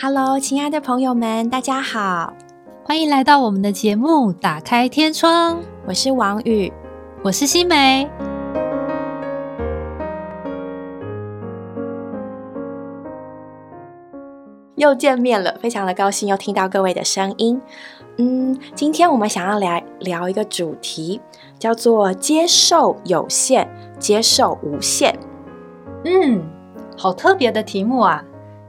Hello，亲爱的朋友们，大家好，欢迎来到我们的节目《打开天窗》。我是王宇，我是新梅，又见面了，非常的高兴又听到各位的声音。嗯，今天我们想要来聊一个主题，叫做接受有限，接受无限。嗯，好特别的题目啊，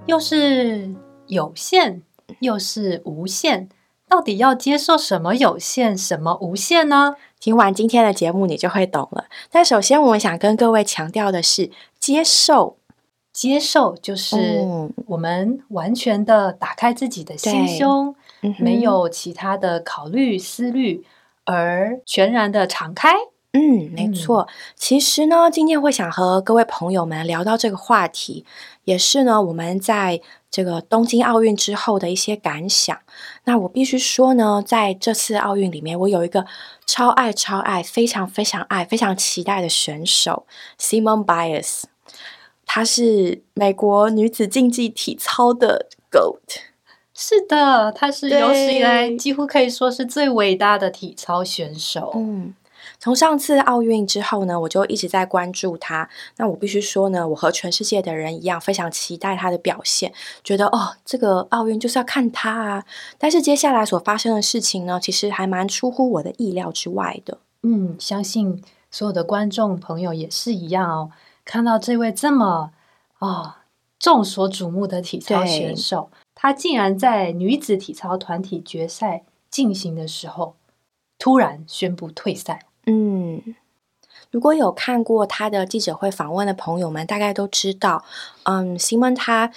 又是有限，又是无限，到底要接受什么有限，什么无限呢？听完今天的节目，你就会懂了。但首先，我们想跟各位强调的是，接受，接受就是我们完全的打开自己的心胸，没有其他的考虑思虑，而全然的敞开。嗯，没错。其实呢，今天会想和各位朋友们聊到这个话题，也是呢我们在这个东京奥运之后的一些感想。那我必须说呢，在这次奥运里面，我有一个超爱、超爱、非常非常爱、非常期待的选手 Simone Biles，她是美国女子竞技体操的 GOAT。是的，她是有史以来几乎可以说是最伟大的体操选手。嗯。从上次奥运之后呢，我就一直在关注他。那我必须说呢，我和全世界的人一样，非常期待他的表现，觉得哦，这个奥运就是要看他啊。但是接下来所发生的事情呢，其实还蛮出乎我的意料之外的。嗯，相信所有的观众朋友也是一样哦。看到这位这么哦众所瞩目的体操选手，他竟然在女子体操团体决赛进行的时候，突然宣布退赛。嗯，如果有看过他的记者会访问的朋友们，大概都知道，嗯，Simon 他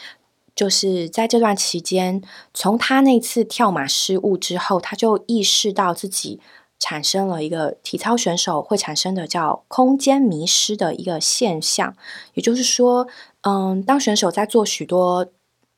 就是在这段期间，从他那次跳马失误之后，他就意识到自己产生了一个体操选手会产生的叫空间迷失的一个现象，也就是说，嗯，当选手在做许多。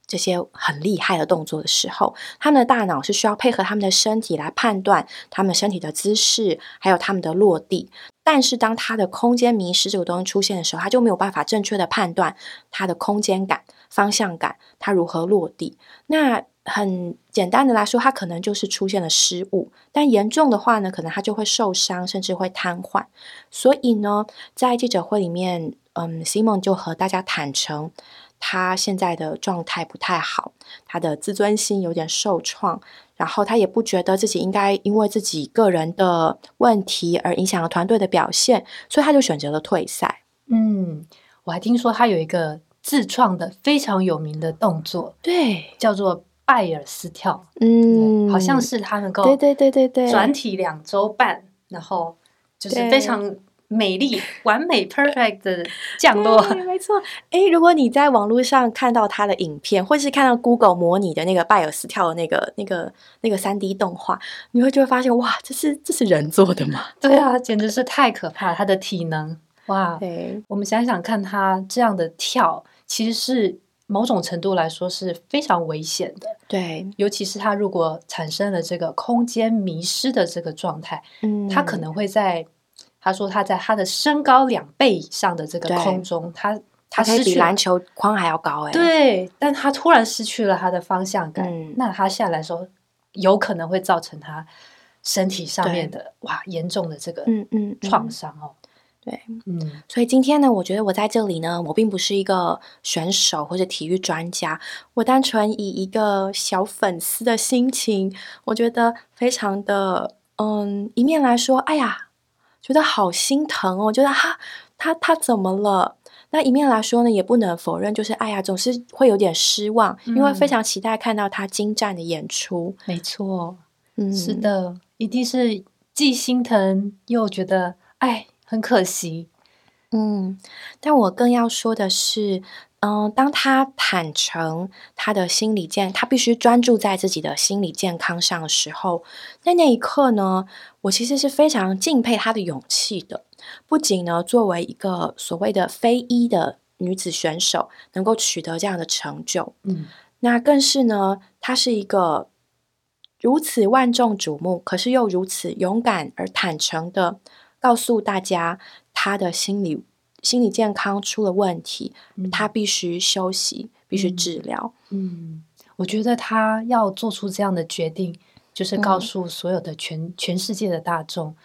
这些很厉害的动作的时候，他们的大脑是需要配合他们的身体来判断他们身体的姿势，还有他们的落地。但是，当他的空间迷失这个东西出现的时候，他就没有办法正确的判断他的空间感、方向感，他如何落地。那很简单的来说，他可能就是出现了失误。但严重的话呢，可能他就会受伤，甚至会瘫痪。所以呢，在记者会里面，嗯，Simon 就和大家坦诚。他现在的状态不太好，他的自尊心有点受创，然后他也不觉得自己应该因为自己个人的问题而影响了团队的表现，所以他就选择了退赛。嗯，我还听说他有一个自创的非常有名的动作，对，叫做拜尔斯跳。嗯，好像是他能够对对对对对转体两周半，然后就是非常。美丽、完美、perfect 的降落，没错。哎，如果你在网络上看到他的影片，或是看到 Google 模拟的那个拜尔斯跳的那个、那个、那个三 D 动画，你会就会发现，哇，这是这是人做的吗？对啊，简直是太可怕！他的体能，哇，对。我们想想看，他这样的跳，其实是某种程度来说是非常危险的。对，尤其是他如果产生了这个空间迷失的这个状态，嗯，他可能会在。他说他在他的身高两倍以上的这个空中，他他失去篮球框还要高哎，对，但他突然失去了他的方向感，那他下来时候有可能会造成他身体上面的哇严重的这个嗯嗯创伤哦，对，嗯，所以今天呢，我觉得我在这里呢，我并不是一个选手或者体育专家，我单纯以一个小粉丝的心情，我觉得非常的嗯，一面来说，哎呀。觉得好心疼哦，觉得他他他怎么了？那一面来说呢，也不能否认，就是哎呀，总是会有点失望，因为非常期待看到他精湛的演出。没错，嗯，是的，一定是既心疼又觉得哎，很可惜。嗯，但我更要说的是。嗯，当他坦诚他的心理健，他必须专注在自己的心理健康上的时候，在那一刻呢，我其实是非常敬佩他的勇气的。不仅呢，作为一个所谓的非一的女子选手，能够取得这样的成就，嗯，那更是呢，她是一个如此万众瞩目，可是又如此勇敢而坦诚的告诉大家她的心理。心理健康出了问题，他必须休息，必须治疗。嗯，我觉得他要做出这样的决定，就是告诉所有的全、全世界的大众，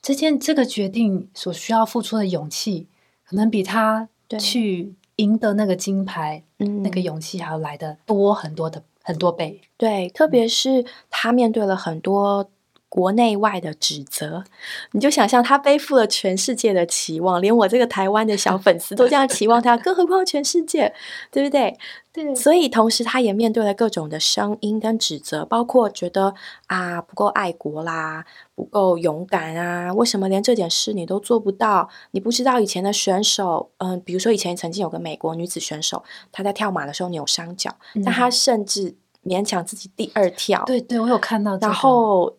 这件这个决定所需要付出的勇气，可能比他去赢得那个金牌，那个勇气还要来的多很多的很多倍。对，特别是他面对了很多。国内外的指责，你就想象他背负了全世界的期望，连我这个台湾的小粉丝都这样期望他，更何况全世界，对不对？对。所以同时他也面对了各种的声音跟指责，包括觉得啊不够爱国啦，不够勇敢啊，为什么连这点事你都做不到？你不知道以前的选手，嗯，比如说以前曾经有个美国女子选手，她在跳马的时候扭伤脚，但她甚至勉强自己第二跳。对对，我有看到。然后。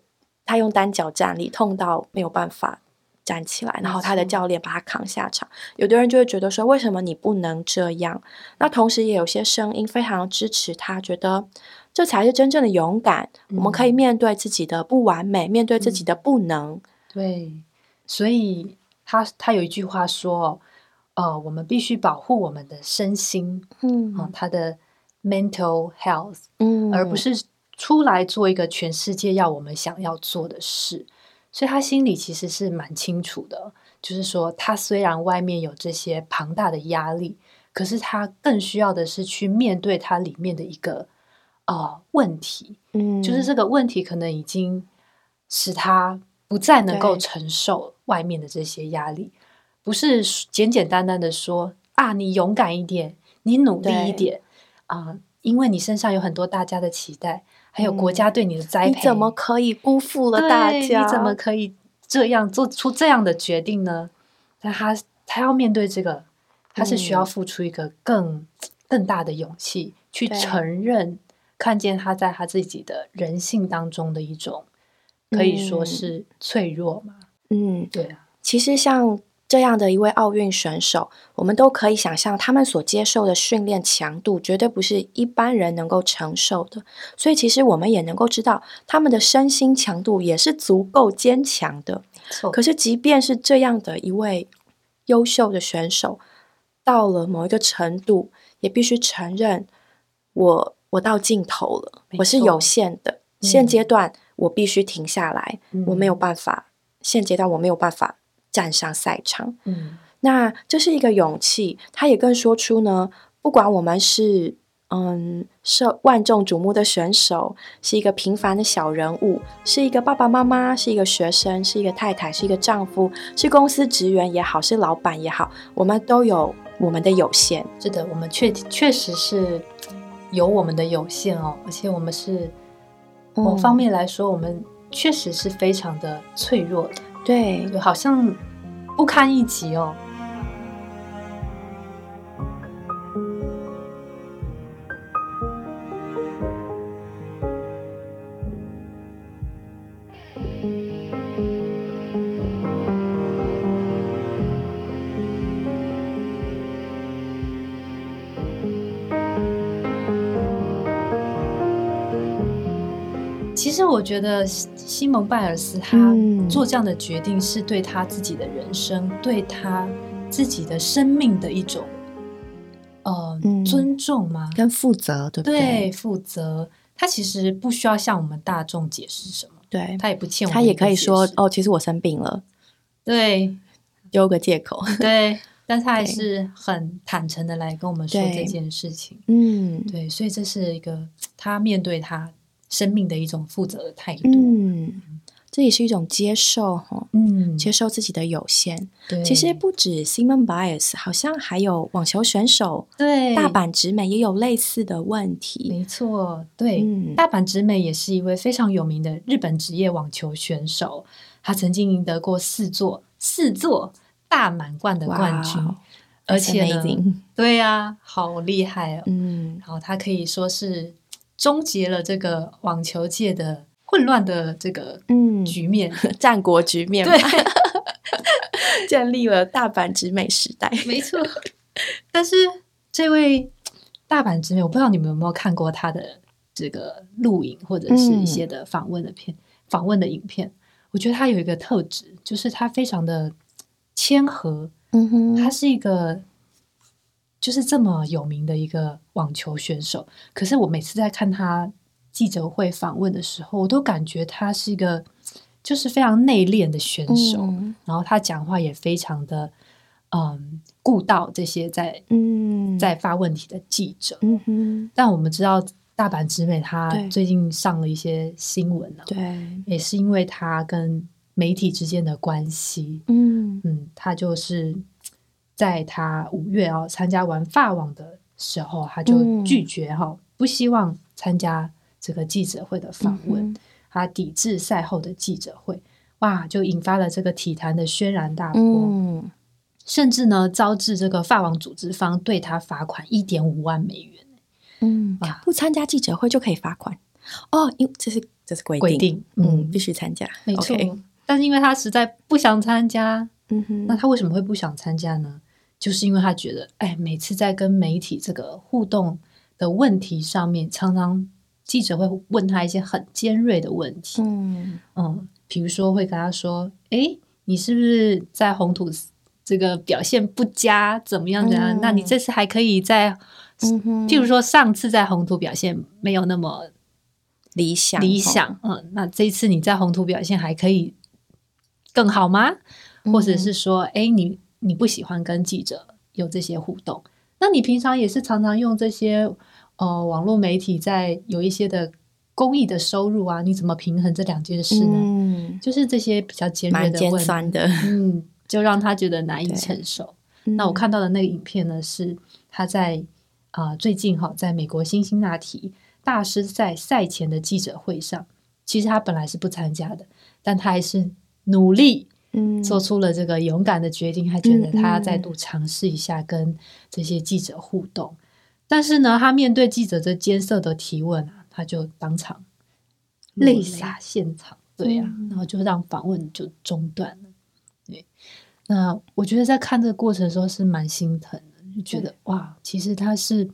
他用单脚站立，痛到没有办法站起来，然后他的教练把他扛下场。有的人就会觉得说，为什么你不能这样？那同时也有些声音非常支持他，觉得这才是真正的勇敢。我们可以面对自己的不完美，面对自己的不能。对，所以他他有一句话说：“呃，我们必须保护我们的身心，嗯，他的 mental health，嗯，而不是。”出来做一个全世界要我们想要做的事，所以他心里其实是蛮清楚的。就是说，他虽然外面有这些庞大的压力，可是他更需要的是去面对他里面的一个呃问题。嗯，就是这个问题可能已经使他不再能够承受外面的这些压力，不是简简单单的说啊，你勇敢一点，你努力一点啊，因为你身上有很多大家的期待。还有国家对你的栽培，你怎么可以辜负了大家？你怎么可以这样做出这样的决定呢？那他他要面对这个，他是需要付出一个更更大的勇气，去承认看见他在他自己的人性当中的一种，可以说是脆弱嘛。嗯，对啊，其实像。这样的一位奥运选手，我们都可以想象，他们所接受的训练强度绝对不是一般人能够承受的。所以，其实我们也能够知道，他们的身心强度也是足够坚强的。可是，即便是这样的一位优秀的选手，到了某一个程度，也必须承认，我我到尽头了，我是有限的。现阶段，我必须停下来，我没有办法。现阶段，我没有办法。站上赛场，嗯，那这是一个勇气。他也更说出呢，不管我们是嗯受万众瞩目的选手，是一个平凡的小人物，是一个爸爸妈妈，是一个学生，是一个太太，是一个丈夫，是公司职员也好，是老板也好，我们都有我们的有限。是的，我们确确实是有我们的有限哦，而且我们是某方面来说，我们确实是非常的脆弱的。对，好像不堪一击哦。其实我觉得西蒙拜尔斯他做这样的决定，是对他自己的人生、对他自己的生命的一种呃尊重吗？跟负责，对不对？对，负责。他其实不需要向我们大众解释什么，对。他也不欠我，他也可以说哦，其实我生病了，对，丢个借口，对，但他 还是很坦诚的来跟我们说这件事情，嗯，对，所以这是一个他面对他。生命的一种负责的态度，嗯，这也是一种接受哈，嗯，接受自己的有限。其实不止 Simon Bias，好像还有网球选手，对，大阪直美也有类似的问题。没错，对，大阪直美也是一位非常有名的日本职业网球选手，他曾经赢得过四座四座大满贯的冠军，而且呢，对呀，好厉害哦，嗯，然后他可以说是。终结了这个网球界的混乱的这个嗯。局面，战国局面，对，建立了大阪直美时代，没错。但是这位大阪直美，我不知道你们有没有看过他的这个录影或者是一些的访问的片、访问的影片。我觉得他有一个特质，就是他非常的谦和，嗯哼，他是一个。就就是这么有名的一个网球选手，可是我每次在看他记者会访问的时候，我都感觉他是一个就是非常内敛的选手，然后他讲话也非常的嗯顾到这些在嗯在发问题的记者。嗯哼，但我们知道大阪直美他最近上了一些新闻了，对，也是因为他跟媒体之间的关系，嗯嗯，他就是。在他五月哦参加完法网的时候，他就拒绝哈，不希望参加这个记者会的访问，他抵制赛后的记者会，哇，就引发了这个体坛的轩然大波，甚至呢，招致这个法网组织方对他罚款一点五万美元。嗯，不参加记者会就可以罚款？哦，因为这是这是规定，嗯，必须参加，没错。但是因为他实在不想参加，嗯哼，那他为什么会不想参加呢？就是因为他觉得，哎，每次在跟媒体这个互动的问题上面，常常记者会问他一些很尖锐的问题，嗯嗯，比如说会跟他说，哎，你是不是在红土这个表现不佳，怎么样怎样？那你这次还可以在，譬如说上次在红土表现没有那么理想，理想，嗯，那这一次你在红土表现还可以更好吗？或者是说，哎，你。你不喜欢跟记者有这些互动，那你平常也是常常用这些呃网络媒体在有一些的公益的收入啊？你怎么平衡这两件事呢？嗯，就是这些比较尖锐的问的，嗯，就让他觉得难以承受。那我看到的那个影片呢，是他在啊最近哈，在美国辛辛那提大师赛赛前的记者会上，其实他本来是不参加的，但他还是努力。嗯，做出了这个勇敢的决定，还觉得他要再度尝试一下跟这些记者互动。但是呢，他面对记者这艰涩的提问啊，他就当场泪洒现场，对呀，然后就让访问就中断了。对，那我觉得在看这个过程的时候是蛮心疼的，就觉得哇，其实他是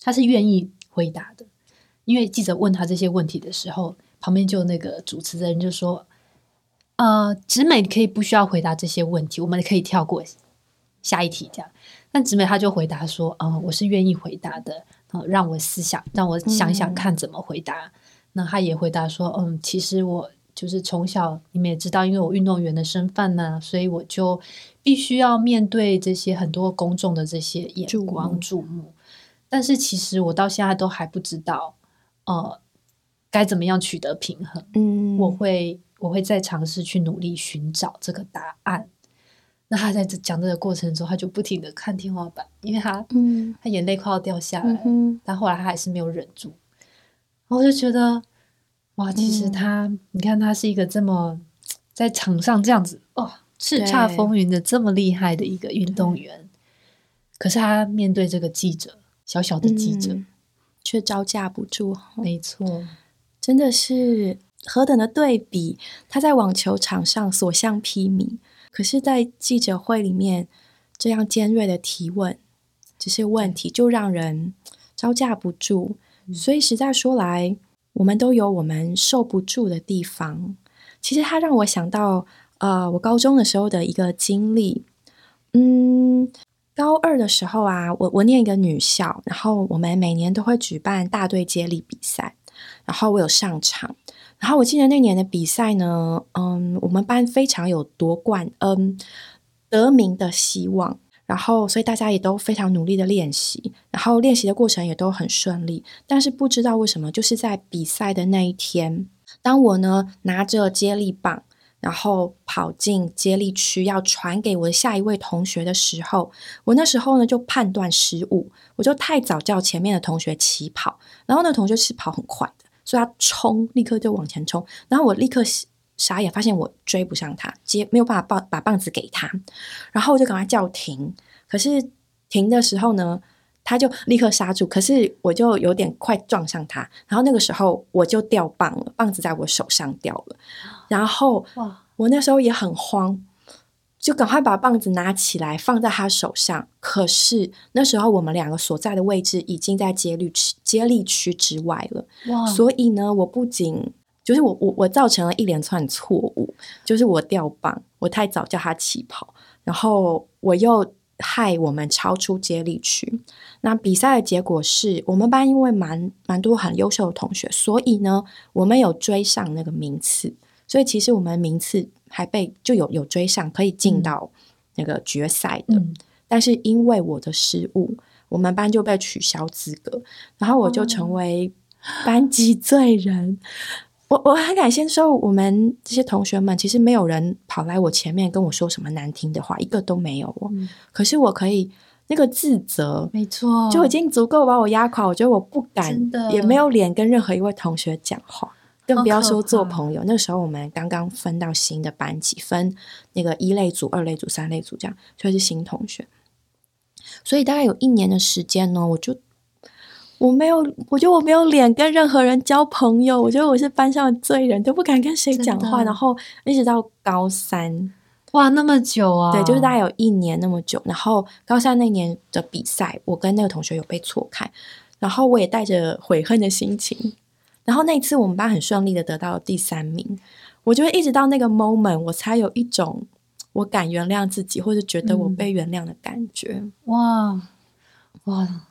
他是愿意回答的，因为记者问他这些问题的时候，旁边就那个主持人就说。呃，直美可以不需要回答这些问题，我们可以跳过下一题这样。但直美他就回答说：“嗯，我是愿意回答的，嗯，让我思想，让我想想看怎么回答。”那他也回答说：“嗯，其实我就是从小你们也知道，因为我运动员的身份呢，所以我就必须要面对这些很多公众的这些眼光注目。但是其实我到现在都还不知道，呃，该怎么样取得平衡。嗯，我会。”我会再尝试去努力寻找这个答案。那他在这讲这个过程中，他就不停的看天花板，因为他，嗯，他眼泪快要掉下来。嗯，但后来他还是没有忍住。我就觉得，哇，其实他，你看他是一个这么在场上这样子，哦，叱咤风云的这么厉害的一个运动员，可是他面对这个记者，小小的记者，却招架不住。没错，真的是。何等的对比！他在网球场上所向披靡，可是，在记者会里面这样尖锐的提问，这些问题就让人招架不住。所以，实在说来，我们都有我们受不住的地方。其实，他让我想到，呃，我高中的时候的一个经历。嗯，高二的时候啊，我我念一个女校，然后我们每年都会举办大队接力比赛，然后我有上场。然后我记得那年的比赛呢，嗯，我们班非常有夺冠、嗯得名的希望，然后所以大家也都非常努力的练习，然后练习的过程也都很顺利。但是不知道为什么，就是在比赛的那一天，当我呢拿着接力棒，然后跑进接力区要传给我的下一位同学的时候，我那时候呢就判断失误，我就太早叫前面的同学起跑，然后那同学是跑很快的。所以他冲，立刻就往前冲，然后我立刻傻眼，发现我追不上他，接没有办法棒把棒子给他，然后我就赶快叫停。可是停的时候呢，他就立刻刹住，可是我就有点快撞上他，然后那个时候我就掉棒了，棒子在我手上掉了，然后哇，我那时候也很慌。就赶快把棒子拿起来放在他手上，可是那时候我们两个所在的位置已经在接力区接力区之外了。哇！所以呢，我不仅就是我我我造成了一连串错误，就是我掉棒，我太早叫他起跑，然后我又害我们超出接力区。那比赛的结果是我们班因为蛮蛮多很优秀的同学，所以呢，我们有追上那个名次，所以其实我们名次还被就有有追上，可以进到那个决赛的。但是因为我的失误，我们班就被取消资格，然后我就成为班级罪人。我我很感谢说，我们这些同学们其实没有人跑来我前面跟我说什么难听的话，一个都没有哦。可是我可以那个自责，没错，就已经足够把我压垮。我觉得我不敢，也没有脸跟任何一位同学讲话，更不要说做朋友。那时候我们刚刚分到新的班级，分那个一类组、二类组、三类组这样，所以是新同学。所以大概有一年的时间呢，我就。我没有，我觉得我没有脸跟任何人交朋友。我觉得我是班上的罪人，都不敢跟谁讲话。然后一直到高三，哇，那么久啊！对，就是大概有一年那么久。然后高三那年的比赛，我跟那个同学有被错开，然后我也带着悔恨的心情。然后那一次我们班很顺利的得到了第三名。我觉得一直到那个 moment，我才有一种我敢原谅自己，或者觉得我被原谅的感觉。哇，哇！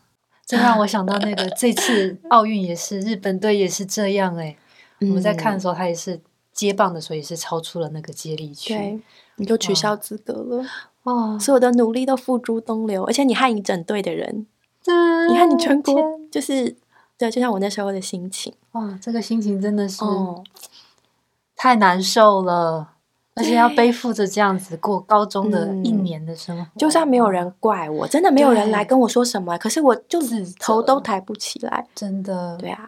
这让我想到那个这次奥运也是日本队也是这样哎，我们在看的时候他也是接棒的时候也是超出了那个接力区，你就取消资格了哇！所有的努力都付诸东流，而且你害你整队的人，你看你全国就是对，就像我那时候的心情哇，这个心情真的是太难受了。而且要背负着这样子过高中的一年的生活，就算没有人怪我，真的没有人来跟我说什么，可是我就是头都抬不起来，真的。对啊，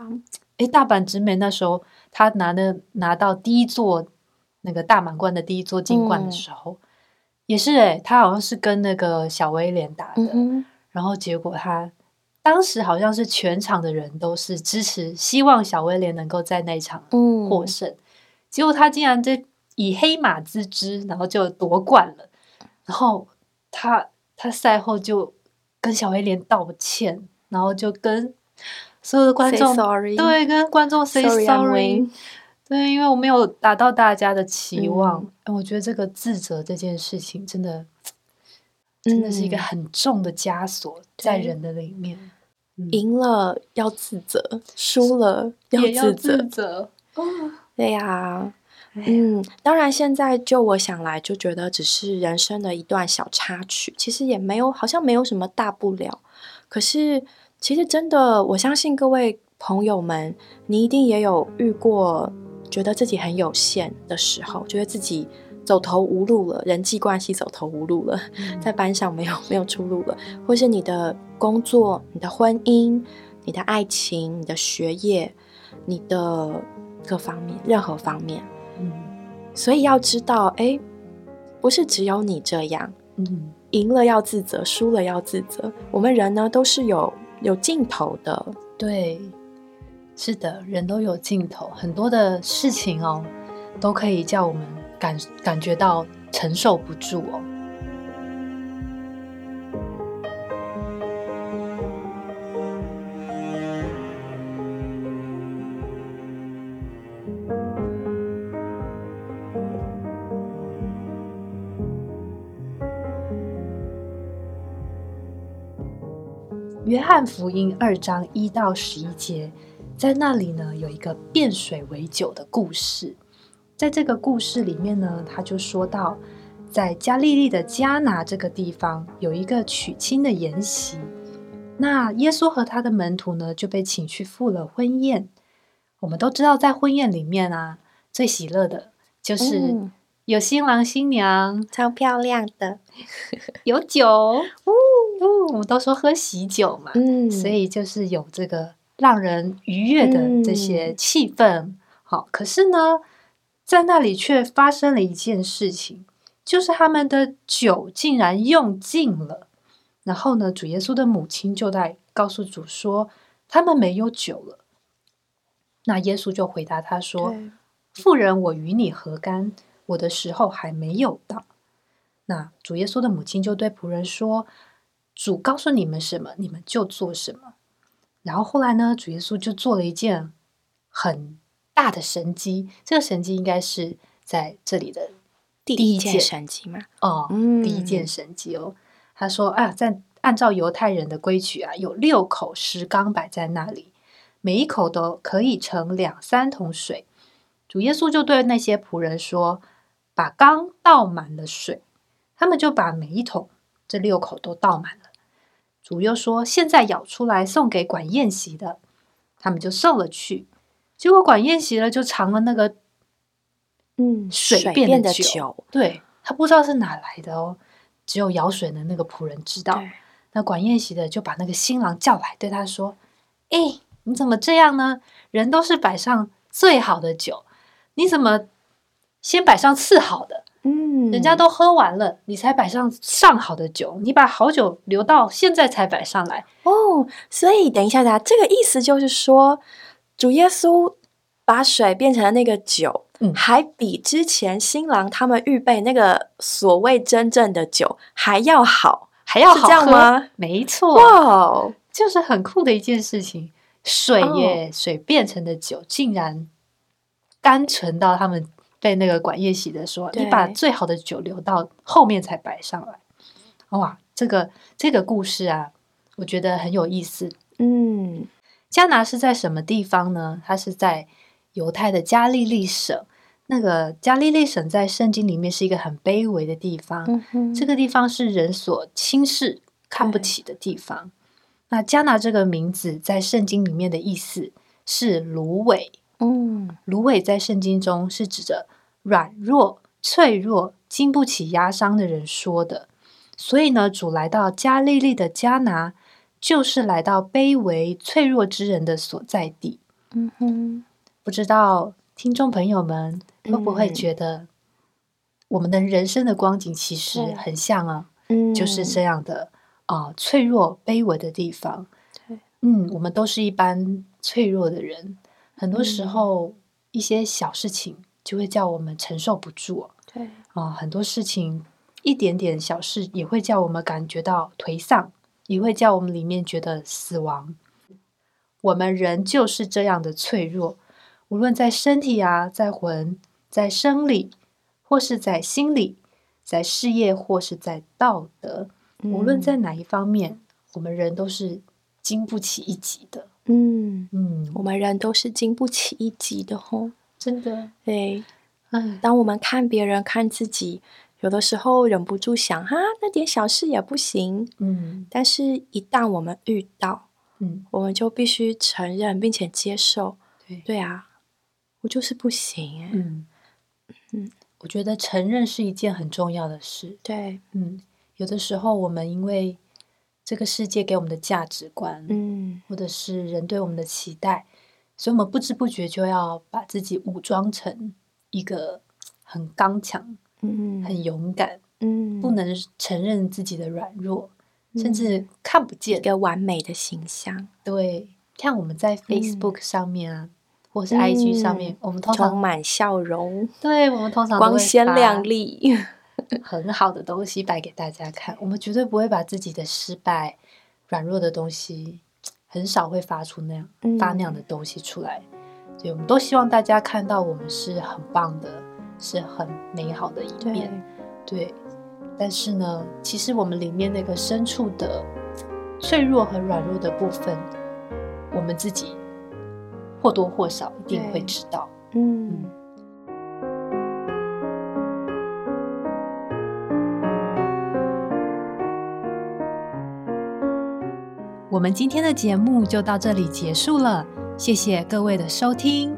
哎，大阪直美那时候他拿的拿到第一座那个大满贯的第一座金冠的时候，也是哎，他好像是跟那个小威廉打的，然后结果他当时好像是全场的人都是支持，希望小威廉能够在那场获胜，结果他竟然在。以黑马之姿，然后就夺冠了。然后他他赛后就跟小威廉道歉，然后就跟所有的观众对跟观众 say sorry，对，因为我没有达到大家的期望。我觉得这个自责这件事情，真的真的是一个很重的枷锁在人的里面。赢了要自责，输了要自责。对呀。嗯，当然，现在就我想来，就觉得只是人生的一段小插曲，其实也没有，好像没有什么大不了。可是，其实真的，我相信各位朋友们，你一定也有遇过，觉得自己很有限的时候，觉得自己走投无路了，人际关系走投无路了，在班上没有 没有出路了，或是你的工作、你的婚姻、你的爱情、你的学业、你的各方面，任何方面。嗯，所以要知道，哎，不是只有你这样，嗯，赢了要自责，输了要自责。我们人呢，都是有有尽头的，对，是的，人都有尽头，很多的事情哦，都可以叫我们感感觉到承受不住哦。约翰福音二章一到十一节，在那里呢有一个变水为酒的故事。在这个故事里面呢，他就说到，在加利利的加拿这个地方有一个娶亲的筵席。那耶稣和他的门徒呢就被请去赴了婚宴。我们都知道，在婚宴里面啊，最喜乐的就是有新郎新娘，超漂亮的，有酒。哦，我们都说喝喜酒嘛，嗯，所以就是有这个让人愉悦的这些气氛。好，可是呢，在那里却发生了一件事情，就是他们的酒竟然用尽了。然后呢，主耶稣的母亲就在告诉主说，他们没有酒了。那耶稣就回答他说：“妇人，我与你何干？我的时候还没有到。”那主耶稣的母亲就对仆人说。主告诉你们什么，你们就做什么。然后后来呢，主耶稣就做了一件很大的神机。这个神机应该是在这里的第一件神机嘛？哦，第一件神机哦。他说啊，在按照犹太人的规矩啊，有六口石缸摆在那里，每一口都可以盛两三桶水。主耶稣就对那些仆人说：“把缸倒满了水。”他们就把每一桶这六口都倒满了。主又说：“现在舀出来送给管宴席的。”他们就送了去。结果管宴席了，就尝了那个嗯水变的酒，对他不知道是哪来的哦，只有舀水的那个仆人知道。那管宴席的就把那个新郎叫来，对他说：“哎，你怎么这样呢？人都是摆上最好的酒。”你怎么先摆上次好的？嗯，人家都喝完了，你才摆上上好的酒。你把好酒留到现在才摆上来哦。所以等一下，大家这个意思就是说，主耶稣把水变成了那个酒，嗯，还比之前新郎他们预备那个所谓真正的酒还要好，还要好喝吗？没错，哇，就是很酷的一件事情。水耶，水变成的酒竟然。单纯到他们被那个管宴席的说：“你把最好的酒留到后面才摆上来。”哇，这个这个故事啊，我觉得很有意思。嗯，加拿是在什么地方呢？它是在犹太的加利利省。那个加利利省在圣经里面是一个很卑微的地方。这个地方是人所轻视、看不起的地方。那加拿这个名字在圣经里面的意思是芦苇。嗯，芦苇在圣经中是指着软弱、脆弱、经不起压伤的人说的。所以呢，主来到加利利的迦拿，就是来到卑微、脆弱之人的所在地。嗯哼，不知道听众朋友们会不会觉得，我们的人生的光景其实很像啊？嗯，就是这样的啊，脆弱、卑微的地方。对，嗯，我们都是一般脆弱的人。很多时候，一些小事情就会叫我们承受不住。对啊，很多事情一点点小事也会叫我们感觉到颓丧，也会叫我们里面觉得死亡。我们人就是这样的脆弱，无论在身体啊，在魂，在生理，或是在心理，在事业，或是在道德，无论在哪一方面，我们人都是经不起一击的。嗯嗯，我们人都是经不起一击的吼，真的。对，嗯，当我们看别人、看自己，有的时候忍不住想，哈，那点小事也不行。嗯，但是，一旦我们遇到，嗯，我们就必须承认并且接受。对，对啊，我就是不行。哎，嗯嗯，我觉得承认是一件很重要的事。对，嗯，有的时候我们因为。这个世界给我们的价值观，嗯，或者是人对我们的期待，所以我们不知不觉就要把自己武装成一个很刚强、嗯，很勇敢，嗯，不能承认自己的软弱，甚至看不见一个完美的形象。对，像我们在 Facebook 上面啊，或是 IG 上面，我们通常充满笑容，对我们通常光鲜亮丽。很好的东西摆给大家看，我们绝对不会把自己的失败、软弱的东西，很少会发出那样发那样的东西出来。所以，我们都希望大家看到我们是很棒的，是很美好的一面。对，但是呢，其实我们里面那个深处的脆弱和软弱的部分，我们自己或多或少一定会知道。嗯。我们今天的节目就到这里结束了，谢谢各位的收听。